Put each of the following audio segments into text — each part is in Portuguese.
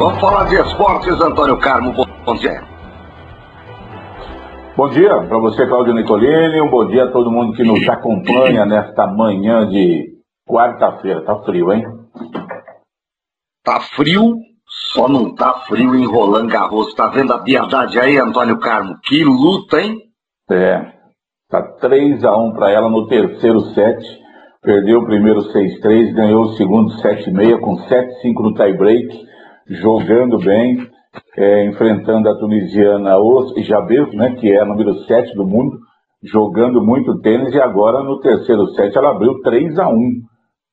Vamos falar de esportes, Antônio Carmo. Bom dia. Bom dia para você, Claudio Nicolini. Um bom dia a todo mundo que nos acompanha nesta manhã de quarta-feira. Tá frio, hein? Tá frio, só não tá frio em Roland Garros. Tá vendo a piedade aí, Antônio Carmo? Que luta, hein? É. Tá 3 a 1 para ela no terceiro set. Perdeu o primeiro 6-3, ganhou o segundo 7-6 com 7-5 no tie-break, jogando bem, é, enfrentando a tunisiana Os Jabez, né, que é a número 7 do mundo, jogando muito tênis, e agora no terceiro set ela abriu 3 a 1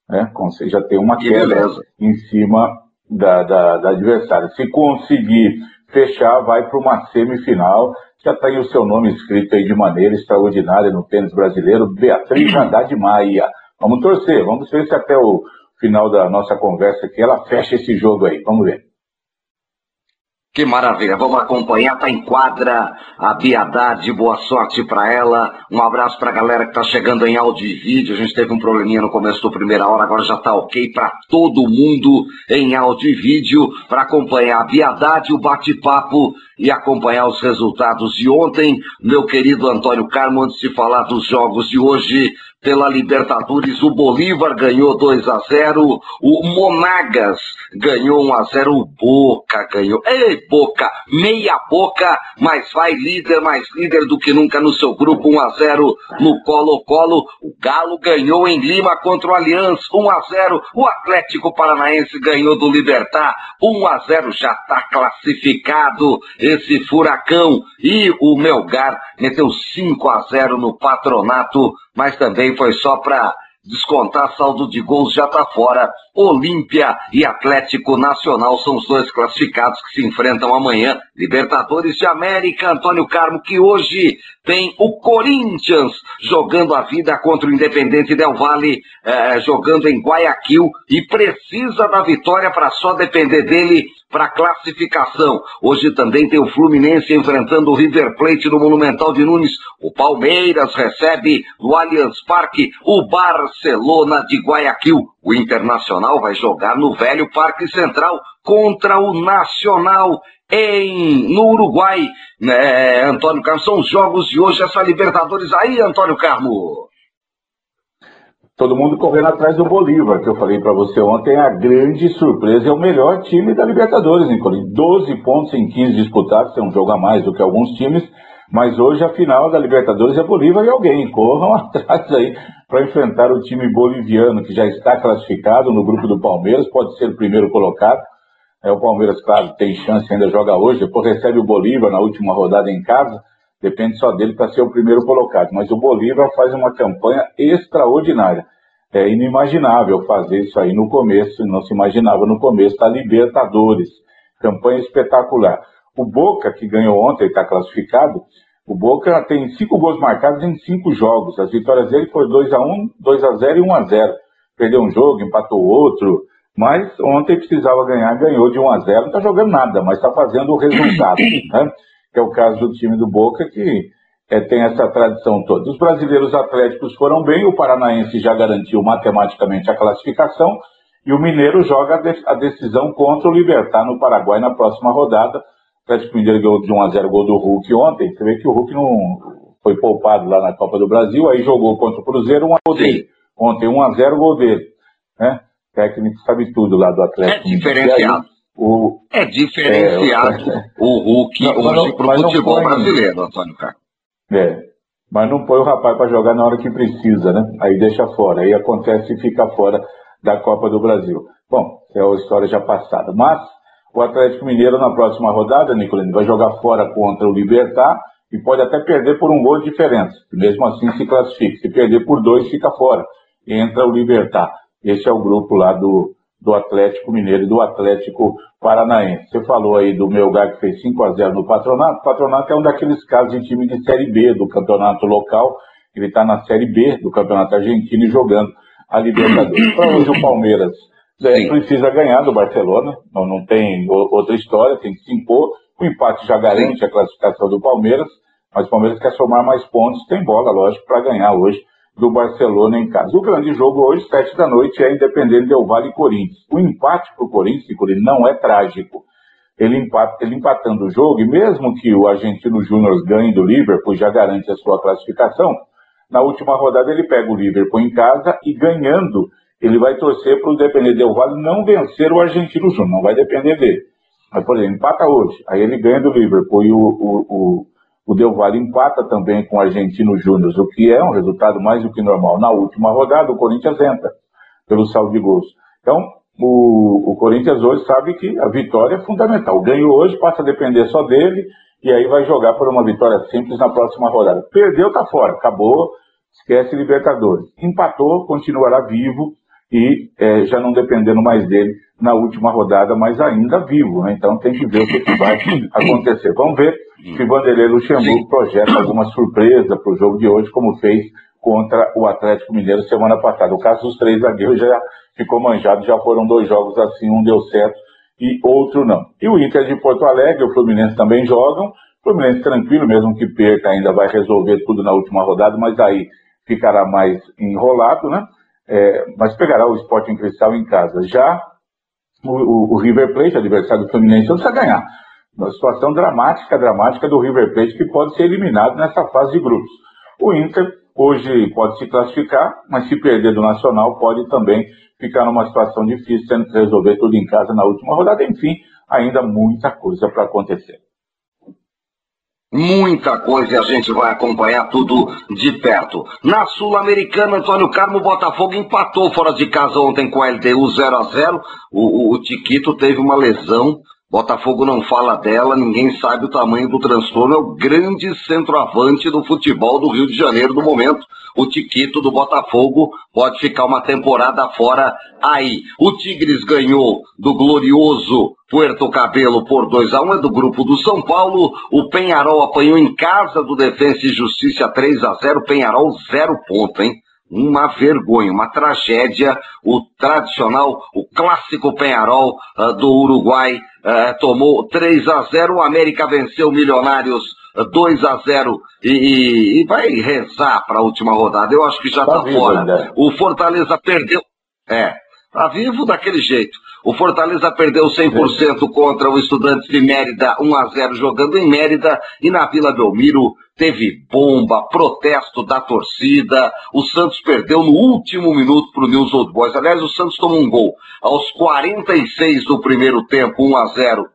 né, ou seja, tem uma Que queda beleza. em cima da, da, da adversária. Se conseguir fechar, vai para uma semifinal. Já tem o seu nome escrito aí de maneira extraordinária no tênis brasileiro, Beatriz Haddad Maia. Vamos torcer, vamos ver se até o final da nossa conversa aqui ela fecha esse jogo aí. Vamos ver. Que maravilha. Vamos acompanhar. Tá em quadra a Biadade. Boa sorte para ela. Um abraço para a galera que tá chegando em áudio e vídeo. A gente teve um probleminha no começo da primeira hora, agora já tá ok para todo mundo em áudio e vídeo para acompanhar a Biadade, o bate-papo e acompanhar os resultados de ontem. Meu querido Antônio Carmo, antes de falar dos jogos de hoje, pela Libertadores, o Bolívar ganhou 2 a 0, o Monagas ganhou 1 a 0, o Boca ganhou. Ei, Boca, meia boca, mas vai líder, mais líder do que nunca no seu grupo, 1 a 0 no Colo-Colo. O Galo ganhou em Lima contra o Aliança, 1 a 0. O Atlético Paranaense ganhou do Libertar, 1 a 0, já está classificado esse furacão. E o Melgar meteu 5 a 0 no Patronato, mas também foi só para descontar saldo de gols, já está fora. Olímpia e Atlético Nacional são os dois classificados que se enfrentam amanhã. Libertadores de América, Antônio Carmo, que hoje tem o Corinthians jogando a vida contra o Independente Del Valle, eh, jogando em Guayaquil e precisa da vitória para só depender dele para classificação. Hoje também tem o Fluminense enfrentando o River Plate no Monumental de Nunes. O Palmeiras recebe no Allianz Parque o Barcelona de Guayaquil. O Internacional vai jogar no velho Parque Central contra o Nacional em no Uruguai. Né, Antônio Carmo, são os jogos de hoje, essa Libertadores aí, Antônio Carmo. Todo mundo correndo atrás do Bolívar, que eu falei para você ontem, a grande surpresa, é o melhor time da Libertadores, Nicolini. 12 pontos em 15 disputados, é um jogo a mais do que alguns times, mas hoje a final da Libertadores é Bolívar e alguém. Corram atrás aí para enfrentar o time boliviano, que já está classificado no grupo do Palmeiras, pode ser o primeiro colocado. É, o Palmeiras, claro, tem chance, ainda joga hoje, depois recebe o Bolívar na última rodada em casa, depende só dele para ser o primeiro colocado. Mas o Bolívar faz uma campanha extraordinária. É inimaginável fazer isso aí no começo, não se imaginava no começo da Libertadores. Campanha espetacular. O Boca, que ganhou ontem, está classificado, o Boca tem cinco gols marcados em cinco jogos. As vitórias dele foram 2x1, 2x0 e 1x0. Perdeu um jogo, empatou outro. Mas ontem precisava ganhar, ganhou de 1 a 0 Não está jogando nada, mas está fazendo o resultado. Né? Que é o caso do time do Boca, que é, tem essa tradição toda. Os brasileiros atléticos foram bem, o Paranaense já garantiu matematicamente a classificação, e o Mineiro joga a, de a decisão contra o Libertar no Paraguai na próxima rodada. O Atlético Mineiro ganhou de 1 a 0 gol do Hulk ontem. Você vê que o Hulk não foi poupado lá na Copa do Brasil, aí jogou contra o Cruzeiro, 1 a 0 dele. Ontem 1 a 0 gol dele. Né? técnico sabe tudo lá do Atlético. É diferenciado. O, é diferenciado é, o Hulk não, hoje para o futebol brasileiro, Antônio Carlos. É, mas não põe o rapaz para jogar na hora que precisa, né? Aí deixa fora, aí acontece e fica fora da Copa do Brasil. Bom, é uma história já passada. Mas o Atlético Mineiro na próxima rodada, Nicolino, vai jogar fora contra o Libertar e pode até perder por um gol de diferença. Mesmo assim se classifica. Se perder por dois, fica fora. Entra o Libertar. Esse é o grupo lá do, do Atlético Mineiro e do Atlético Paranaense. Você falou aí do Melgar que fez 5 a 0 no Patronato. O Patronato é um daqueles casos de time de Série B do campeonato local. Ele está na Série B do campeonato argentino e jogando a Libertadores. Para hoje o Palmeiras é, precisa ganhar do Barcelona, não, não tem outra história, tem que se impor. O empate já garante a classificação do Palmeiras, mas o Palmeiras quer somar mais pontos, tem bola, lógico, para ganhar hoje do Barcelona em casa. O grande jogo hoje, sete da noite, é Independente Del Vale e Corinthians. O empate para o Corinthians não é trágico. Ele, empata, ele empatando o jogo, e mesmo que o argentino Júnior ganhe do Liverpool, já garante a sua classificação, na última rodada ele pega o Liverpool em casa e ganhando, ele vai torcer para o Independente Del Vale não vencer o argentino Júnior, não vai depender dele. Mas, por exemplo, empata hoje, aí ele ganha do Liverpool e o, o, o o Del Valle empata também com o Argentino Júnior, o que é um resultado mais do que normal. Na última rodada, o Corinthians entra pelo saldo de gols. Então, o, o Corinthians hoje sabe que a vitória é fundamental. Ganhou hoje, passa a depender só dele, e aí vai jogar por uma vitória simples na próxima rodada. Perdeu, tá fora, acabou, esquece Libertadores. Empatou, continuará vivo e é, já não dependendo mais dele na última rodada, mas ainda vivo. Né? Então tem que ver o que, que vai acontecer. Vamos ver se Vanderlei Luxemburgo projeta alguma surpresa para o jogo de hoje, como fez contra o Atlético Mineiro semana passada. O caso dos três zagueiros já ficou manjado, já foram dois jogos assim, um deu certo e outro não. E o Inter de Porto Alegre, o Fluminense também jogam. O Fluminense tranquilo, mesmo que perca, ainda vai resolver tudo na última rodada, mas aí ficará mais enrolado, né? É, mas pegará o Sporting Cristal em casa. Já o, o, River Plate, adversário do Fluminense, precisa ganhar. Uma situação dramática, dramática do River Plate, que pode ser eliminado nessa fase de grupos. O Inter hoje pode se classificar, mas se perder do Nacional pode também ficar numa situação difícil, tendo que resolver tudo em casa na última rodada. Enfim, ainda muita coisa para acontecer. Muita coisa e a gente vai acompanhar tudo de perto. Na Sul-Americana, Antônio Carmo Botafogo empatou fora de casa ontem com a LDU 0 a 0 O, o, o Tiquito teve uma lesão Botafogo não fala dela, ninguém sabe o tamanho do transtorno. É o grande centroavante do futebol do Rio de Janeiro no momento. O Tiquito do Botafogo pode ficar uma temporada fora aí. O Tigres ganhou do glorioso Puerto Cabelo por 2 a 1 é do grupo do São Paulo. O Penharol apanhou em casa do Defensa e Justiça 3 a 0 Penharol zero ponto, hein? Uma vergonha, uma tragédia. O tradicional, o clássico Penharol uh, do Uruguai uh, tomou 3 a 0. O América venceu Milionários 2 a 0 e, e vai rezar para a última rodada. Eu acho que já está tá fora. Né? O Fortaleza perdeu. É, tá vivo daquele jeito. O Fortaleza perdeu 100% contra o Estudantes de Mérida, 1 a 0 jogando em Mérida e na Vila Belmiro teve bomba, protesto da torcida. O Santos perdeu no último minuto para o News Old Boys. Aliás, o Santos tomou um gol aos 46 do primeiro tempo, 1 a 0.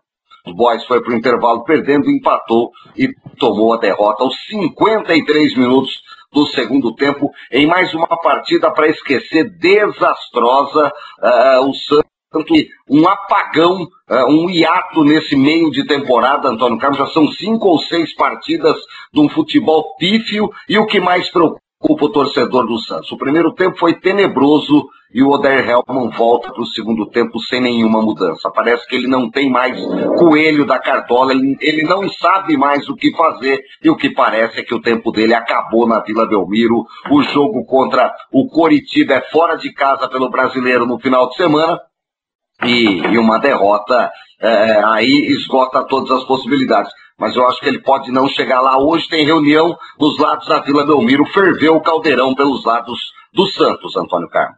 O Boys foi para o intervalo perdendo, empatou e tomou a derrota aos 53 minutos do segundo tempo em mais uma partida para esquecer desastrosa. Uh, o Santos tanto um apagão, é, um hiato nesse meio de temporada, Antônio Carlos, já são cinco ou seis partidas de um futebol pífio e o que mais preocupa o torcedor do Santos. O primeiro tempo foi tenebroso e o Oder Helman volta para o segundo tempo sem nenhuma mudança. Parece que ele não tem mais coelho da cartola, ele, ele, não sabe mais o que fazer e o que parece é que o tempo dele acabou na Vila Belmiro. O jogo contra o Coritiba é fora de casa pelo brasileiro no final de semana e, e uma derrota é, aí esgota todas as possibilidades. Mas eu acho que ele pode não chegar lá. Hoje tem reunião dos lados da Vila Belmiro, ferveu o caldeirão pelos lados do Santos, Antônio Carmo.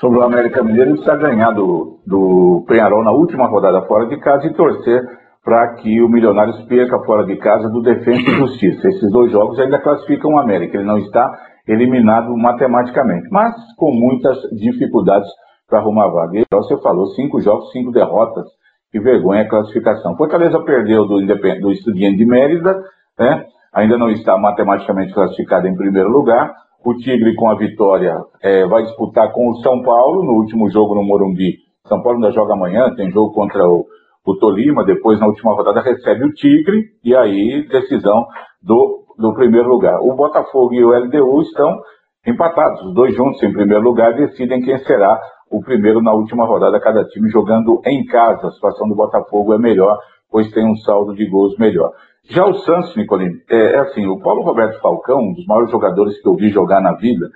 Sobre o América Mineiro, ele precisa ganhar do, do Penharol na última rodada fora de casa e torcer para que o Milionários perca fora de casa do Defensa e Justiça. Esses dois jogos ainda classificam o América. Ele não está eliminado matematicamente, mas com muitas dificuldades para arrumar a vaga. E você falou, cinco jogos, cinco derrotas. Que vergonha a classificação. Fortaleza perdeu do, do Estudiante de Mérida, né? ainda não está matematicamente classificado em primeiro lugar. O Tigre, com a vitória, é, vai disputar com o São Paulo no último jogo no Morumbi. São Paulo ainda joga amanhã, tem jogo contra o, o Tolima, depois na última rodada recebe o Tigre, e aí decisão do, do primeiro lugar. O Botafogo e o LDU estão empatados, os dois juntos em primeiro lugar, decidem quem será o primeiro na última rodada, cada time jogando em casa. A situação do Botafogo é melhor, pois tem um saldo de gols melhor. Já o Santos, Nicolini, é, é assim, o Paulo Roberto Falcão, um dos maiores jogadores que eu vi jogar na vida,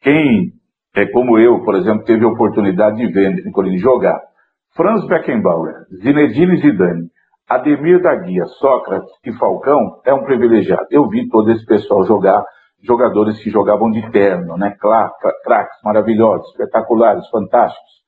quem, é como eu, por exemplo, teve a oportunidade de ver Nicolini jogar, Franz Beckenbauer, Zinedine Zidane, Ademir da Guia, Sócrates e Falcão, é um privilegiado. Eu vi todo esse pessoal jogar, jogadores que jogavam de terno, né? Craques maravilhosos, espetaculares, fantásticos.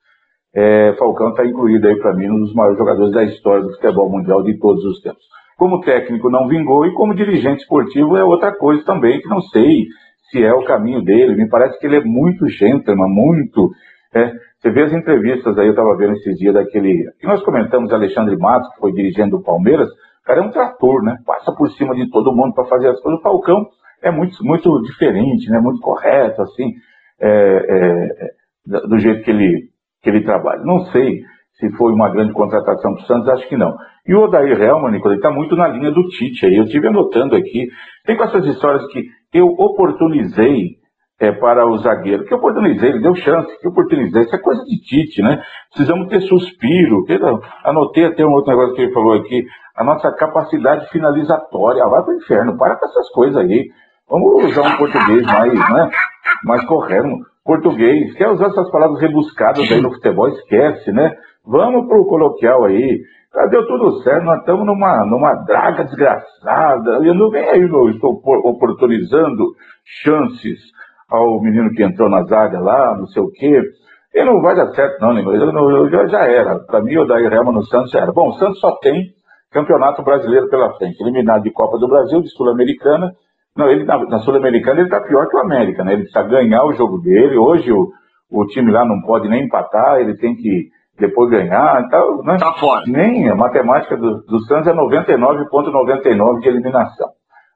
É, Falcão está incluído aí para mim um dos maiores jogadores da história do futebol mundial de todos os tempos. Como técnico não vingou e como dirigente esportivo é outra coisa também que não sei se é o caminho dele. Me parece que ele é muito gentleman, muito. É, você vê as entrevistas aí, eu estava vendo esses dias daquele. que nós comentamos, Alexandre Matos, que foi dirigendo o Palmeiras. O cara é um trator, né? Passa por cima de todo mundo para fazer as coisas. O Falcão é muito, muito diferente, né? Muito correto, assim, é, é, do jeito que ele, que ele trabalha. Não sei se foi uma grande contratação para o Santos, acho que não. E o Odair Helman, Nicolai, está muito na linha do Tite aí. Eu estive anotando aqui. Tem com essas histórias que eu oportunizei é, para o zagueiro. Que oportunizei, ele deu chance, que oportunizei. Isso é coisa de Tite, né? Precisamos ter suspiro. Anotei até um outro negócio que ele falou aqui. A nossa capacidade finalizatória. Vai para o inferno, para com essas coisas aí. Vamos usar um português mais, né? Mais correto. Português. Quer usar essas palavras rebuscadas aí no futebol? Esquece, né? Vamos para o coloquial aí. Deu tudo certo, nós estamos numa, numa draga desgraçada. Eu não vem aí, eu estou oportunizando chances ao menino que entrou na zaga lá, não sei o quê. E não vai dar certo, não, Neymar. Eu, eu, já, já era. Para mim, o Dair Helma no Santos já era. Bom, o Santos só tem campeonato brasileiro pela frente. Eliminado de Copa do Brasil, de Sul-Americana. Não, ele na, na Sul-Americana ele está pior que o América, né? Ele precisa ganhar o jogo dele. Hoje o, o time lá não pode nem empatar, ele tem que depois ganhar. Então, né? Tá fora. Nem a matemática do, do Santos é 99,99 ,99 de eliminação.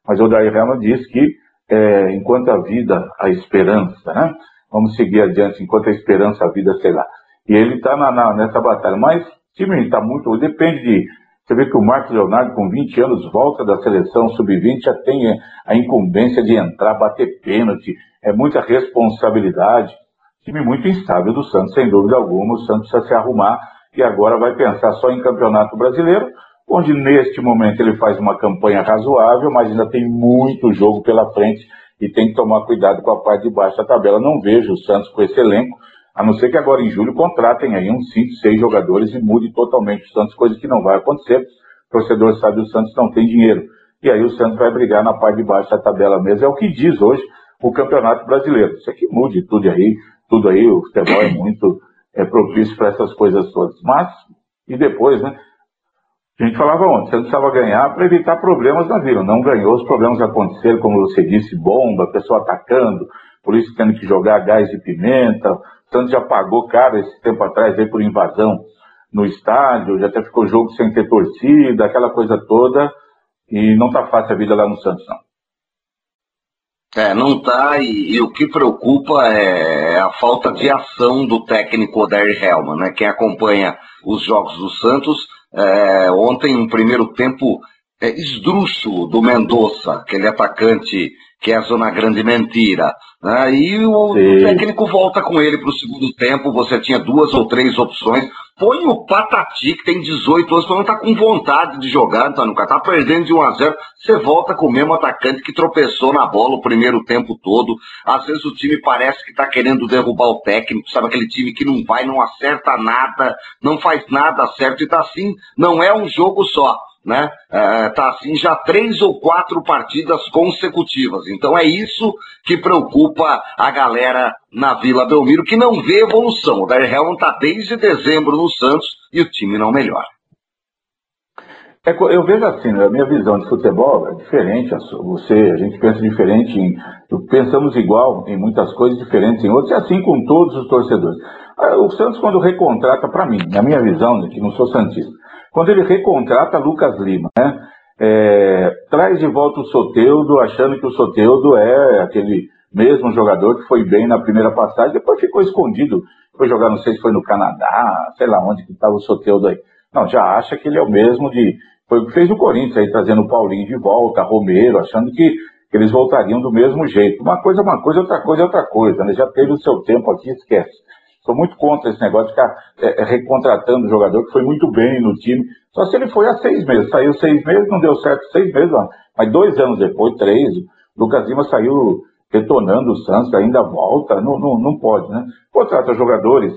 Mas o Dair Helma diz que é, enquanto a vida, a esperança, né? Vamos seguir adiante, enquanto a esperança, a vida, sei lá. E ele está nessa batalha. Mas o time está muito. Depende de. Você vê que o Marcos Leonardo, com 20 anos, volta da seleção sub-20, já tem a incumbência de entrar, bater pênalti. É muita responsabilidade. Time muito instável do Santos, sem dúvida alguma. O Santos precisa se arrumar e agora vai pensar só em campeonato brasileiro onde neste momento ele faz uma campanha razoável, mas ainda tem muito jogo pela frente e tem que tomar cuidado com a parte de baixo da tabela. Não vejo o Santos com esse elenco, a não ser que agora em julho contratem aí uns 5, 6 jogadores e mude totalmente o Santos, coisa que não vai acontecer. O torcedor sabe que o Santos não tem dinheiro. E aí o Santos vai brigar na parte de baixo da tabela mesmo. É o que diz hoje o Campeonato Brasileiro. Isso aqui mude tudo aí, tudo aí, o futebol é muito é, propício para essas coisas todas. Mas, e depois, né? A gente falava ontem, você precisava ganhar para evitar problemas na vida. Não ganhou, os problemas aconteceram, como você disse, bomba, pessoa atacando, isso tendo que jogar gás de pimenta. Santos já pagou caro esse tempo atrás aí por invasão no estádio, já até ficou jogo sem ter torcida, aquela coisa toda. E não tá fácil a vida lá no Santos, não. É, não tá, e, e, o que preocupa é a falta de ação do técnico Odair Helman, né? Quem acompanha os jogos do Santos é, ontem, um primeiro tempo é, esdrúxulo do Mendonça, aquele atacante que é a zona grande mentira. Né? E o, o técnico volta com ele para o segundo tempo. Você tinha duas ou três opções. Põe o Patati, que tem 18 anos, não está com vontade de jogar, Antônio Está perdendo de 1 a 0 Você volta com o mesmo atacante que tropeçou na bola o primeiro tempo todo. Às vezes o time parece que está querendo derrubar o técnico, sabe? Aquele time que não vai, não acerta nada, não faz nada certo e tá assim. Não é um jogo só né? É, tá assim já três ou quatro partidas consecutivas. Então é isso que preocupa a galera na Vila Belmiro, que não vê evolução. O Daryl Helman tá desde dezembro no Santos e o time não melhora. É, eu vejo assim, a minha visão de futebol é diferente. Você, a gente pensa diferente, em, pensamos igual em muitas coisas, diferentes em outras, e assim com todos os torcedores. Ah, o Santos, quando recontrata, para mim, na minha visão, né, que não sou santista, quando ele recontrata Lucas Lima, né? É, traz de volta o Soteudo, achando que o Soteudo é aquele mesmo jogador que foi bem na primeira passagem, depois ficou escondido, foi jogar, não sei se foi no Canadá, sei lá onde que estava o Soteudo aí. Não, já acha que ele é o mesmo de. Foi o que fez o Corinthians aí, trazendo o Paulinho de volta, Romero, achando que, que eles voltariam do mesmo jeito. Uma coisa é uma coisa, outra coisa é outra coisa, né? Já teve o seu tempo aqui, esquece. Sou muito contra esse negócio de ficar é, é, recontratando o jogador que foi muito bem no time. Só se ele foi há seis meses. Saiu seis meses, não deu certo seis meses, mas dois anos depois, três, Lucas Lima saiu detonando o Santos, ainda volta. Não, não, não pode, né? Contrata jogadores.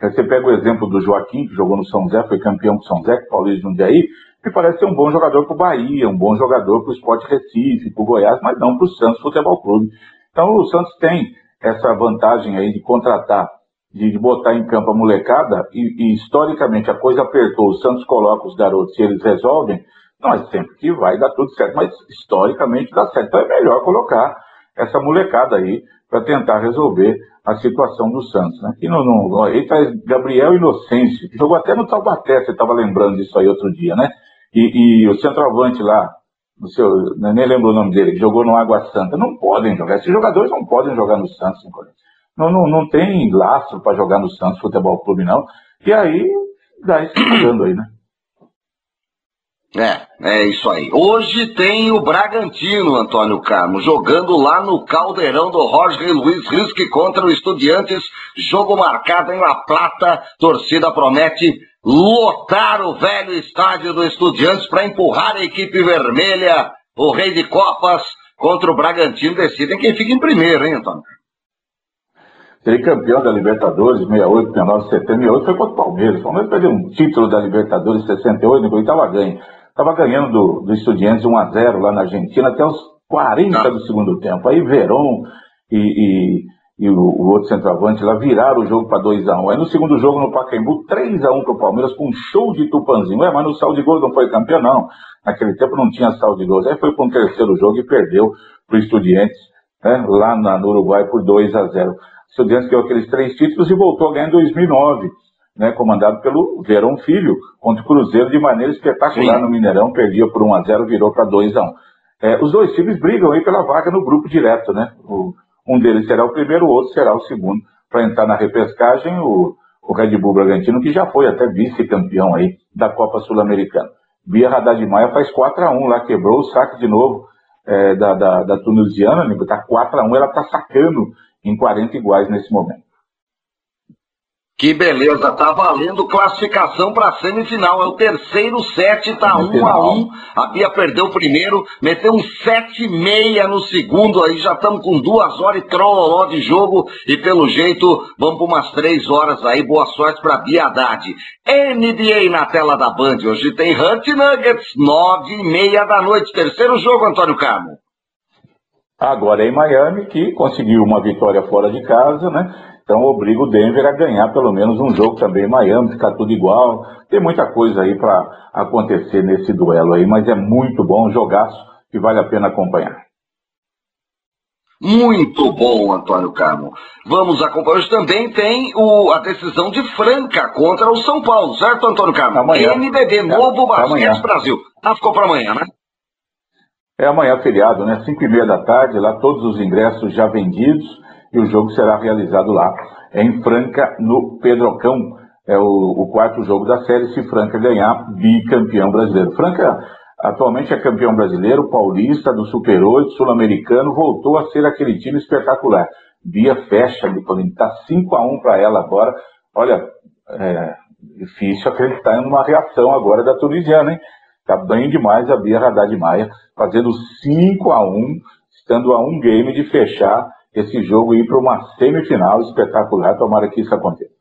Você pega o exemplo do Joaquim, que jogou no São Zé, foi campeão com São Zé, com o Paulista de Jundiaí, que parece ser um bom jogador para o Bahia, um bom jogador para o Sport Recife, para o Goiás, mas não para o Santos Futebol Clube. Então o Santos tem essa vantagem aí de contratar de botar em campo a molecada e, e, historicamente a coisa apertou, o Santos coloca os garotos e eles resolvem, não é sempre que vai dar tudo certo, mas historicamente dá certo. Então é melhor colocar essa molecada aí para tentar resolver a situação do Santos. Né? E no, no, aí traz Gabriel Inocêncio, que jogou até no Taubaté, você estava lembrando disso aí outro dia, né? E, e o centroavante lá, o seu, nem lembro o nome dele, que jogou no Água Santa, não podem jogar. Esses jogadores não podem jogar no Santos, não, não, não tem laço para jogar no Santos Futebol Clube, não. E aí, dá esse jogando aí, né? É, é isso aí. Hoje tem o Bragantino, Antônio Carlos, jogando lá no caldeirão do Jorge Luiz Risque contra o Estudiantes. Jogo marcado em La Plata. Torcida promete lotar o velho estádio do Estudiantes para empurrar a equipe vermelha. O Rei de Copas contra o Bragantino decidem quem fica em primeiro, hein, Antônio? Ser campeão da Libertadores 68, 69, 78 foi contra o Palmeiras. O Palmeiras perdeu um título da Libertadores 68 e estava ganho. Estava ganhando do, do Estudiantes 1 a 0 lá na Argentina até os 40 ah. do segundo tempo. Aí Verón e, e, e o, o, outro centroavante lá viraram o jogo para 2 a 1 Aí no segundo jogo no Pacaembu, 3 a 1 para o Palmeiras com um show de Tupanzinho. É, mas no saldo de gols não foi campeão, não. Naquele tempo não tinha saldo de gols. Aí foi para um terceiro jogo e perdeu para o Estudiantes né, lá na, no Uruguai por 2 a 0 Estudiantes ganhou aqueles três títulos e voltou a ganhar em 2009, né, comandado pelo Verão Filho, contra o Cruzeiro de maneira espetacular Sim. no Mineirão, perdia por 1 a 0 virou para 2 a 1 é, Os dois times brigam aí pela vaga no grupo direto, né? O, um deles será o primeiro, o outro será o segundo, para entrar na repescagem, o, o Red Bull Bragantino, que já foi até vice-campeão aí da Copa Sul-Americana. Bia Haddad Maia faz 4 a 1 lá, quebrou o saque de novo é, da, da, da tunisiana, tá 4 a 1 ela tá sacando em 40 iguais nesse momento. Que beleza, tá valendo classificação para a semifinal. É o terceiro set, tá 1 um a 1 um. A Bia perdeu o primeiro, meteu um 7,6 no segundo. Aí já estamos com duas horas e trololó de jogo. E pelo jeito, vamos por umas três horas aí. Boa sorte para Bia Haddad. NBA na tela da Band. Hoje tem Hunt Nuggets, nove e meia da noite. Terceiro jogo, Antônio Carmo. Agora é em Miami, que conseguiu uma vitória fora de casa, né? Então obriga o Denver a ganhar pelo menos um jogo também em Miami, ficar tudo igual. Tem muita coisa aí para acontecer nesse duelo aí, mas é muito bom, um jogaço que vale a pena acompanhar. Muito bom, Antônio Carmo. Vamos acompanhar. Hoje também tem o, a decisão de Franca contra o São Paulo, certo, Antônio Carmo? Amanhã. NBB, Novo é, Basquete Brasil. Ah, ficou para amanhã, né? É amanhã feriado, né? 5 e meia da tarde, lá todos os ingressos já vendidos e o jogo será realizado lá em Franca, no Pedrocão. É o, o quarto jogo da série, se Franca ganhar, bicampeão brasileiro. Franca atualmente é campeão brasileiro, paulista, do Super 8, sul-americano, voltou a ser aquele time espetacular. Bia fecha, está 5 a 1 para ela agora. Olha, é difícil acreditar em uma reação agora da tunisiana, hein? Está bem demais a Bia Haddad Maia, fazendo 5 a 1 estando a um game de fechar esse jogo e ir para uma semifinal espetacular. Tomara que isso aconteça.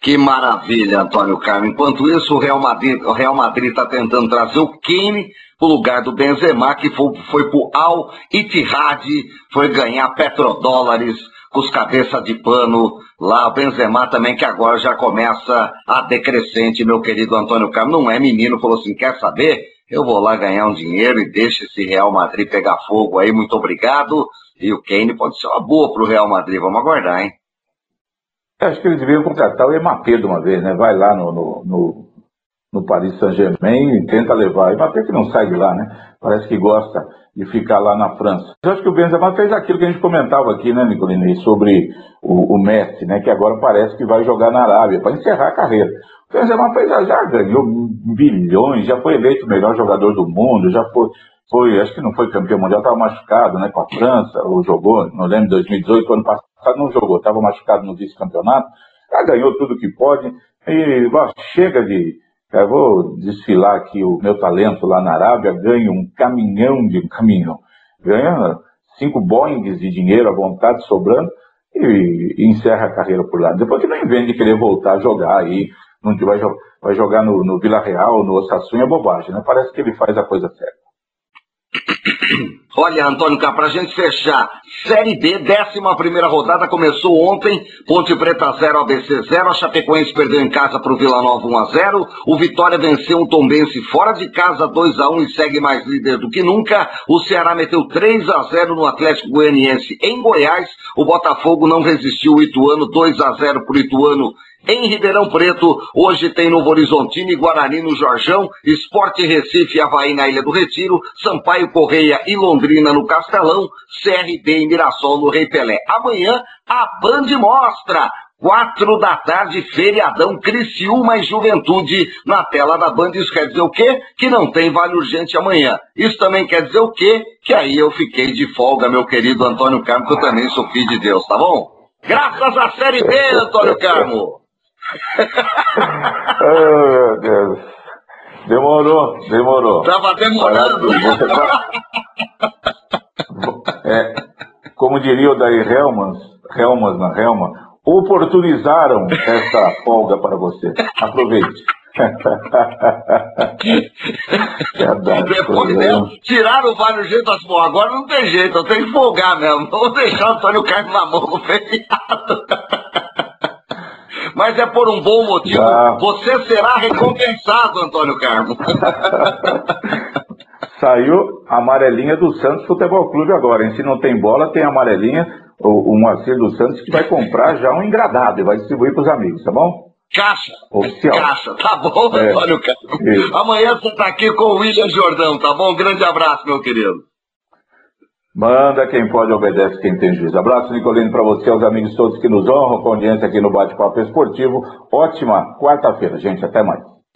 Que maravilha, Antônio Carlos. Enquanto isso, o Real Madrid o Real Madrid está tentando trazer o Kane para o lugar do Benzema, que foi, foi para o Al Ittihad, foi ganhar petrodólares com os cabeças de pano lá, o Benzema também, que agora já começa a decrescente, meu querido Antônio Carlos, não é menino, falou assim, quer saber? Eu vou lá ganhar um dinheiro e deixa esse Real Madrid pegar fogo aí, muito obrigado. E o Kane pode ser uma boa para o Real Madrid, vamos aguardar, hein? Acho que eles deveriam contratar o Emapé de uma vez, né? Vai lá no, no, no, no Paris Saint-Germain e tenta levar. O Emapé que não sai de lá, né? Parece que gosta de ficar lá na França. Eu acho que o Benzema fez aquilo que a gente comentava aqui, né, Nicolinei, sobre o, o, Messi, né, que agora parece que vai jogar na Arábia, para encerrar a carreira. Benzema fez, já ganhou bilhões, já foi eleito o melhor jogador do mundo, já foi, foi acho que não foi campeão mundial, estava machucado, né, com a França, ou jogou, não lembro, 2018, ano passado não jogou, estava machucado no vice-campeonato, já ganhou tudo que pode, e ó, chega de, eu vou desfilar aqui o meu talento lá na Arábia, ganho um caminhão de um caminhão, ganha cinco Boeings de dinheiro à vontade sobrando, e, e encerra a carreira por lá. Depois que não invente de querer voltar a jogar aí, não vai, vai jogar no, no Vila Real, no Osasuna, é bobagem, né? Parece que ele faz a coisa certa. Olha, Antônio, cá, pra gente fechar, Série B, 11 primeira rodada, começou ontem, Ponte Preta 0, ABC 0, a Chapecoense perdeu em casa pro Vila Nova 1 a 0, o Vitória venceu o Tombense fora de casa 2 a 1 e segue mais líder do que nunca, o Ceará meteu 3 a 0 no Atlético Goianiense em Goiás, o Botafogo não resistiu o Ituano 2 a 0 pro Ituano em Ribeirão Preto, hoje tem Novo Horizontino e Guarani no Jorjão, Esporte Recife e Havaí na Ilha do Retiro, Sampaio Correia e Londrina no Castelão, CRB e Mirassol no Rei Pelé. Amanhã, a Band mostra Quatro da tarde, feriadão, Criciúma e Juventude na tela da Band. Isso quer dizer o quê? Que não tem vale urgente amanhã. Isso também quer dizer o quê? Que aí eu fiquei de folga, meu querido Antônio Carmo, que eu também sou filho de Deus, tá bom? Graças à Série B, Antônio Carmo! oh, meu Deus. Demorou, demorou. Tava demorando. Você tá... é, como diria o Daí Helmans, Helmans na Helma, oportunizaram essa folga para você. Aproveite. Depois deu, tiraram o Vale jeito assim, bom, agora não tem jeito, eu tenho que folgar mesmo. Vou deixar o Antônio Carlos na mão feriado mas é por um bom motivo. Ah. Você será recompensado, Antônio Carmo. Saiu a amarelinha do Santos Futebol Clube agora. Hein? Se não tem bola, tem a amarelinha, o, o Moacir dos Santos, que vai comprar já um engradado e vai distribuir para os amigos, tá bom? Caixa. Oficial. Caixa, tá bom, é. Antônio Carmo. Amanhã você está aqui com o William Jordão, tá bom? Um grande abraço, meu querido. Manda quem pode, obedece quem tem juízo. Abraço, Nicolino, para você, aos amigos todos que nos honram com audiência aqui no Bate-Papo Esportivo. Ótima quarta-feira, gente. Até mais.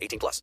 18 plus.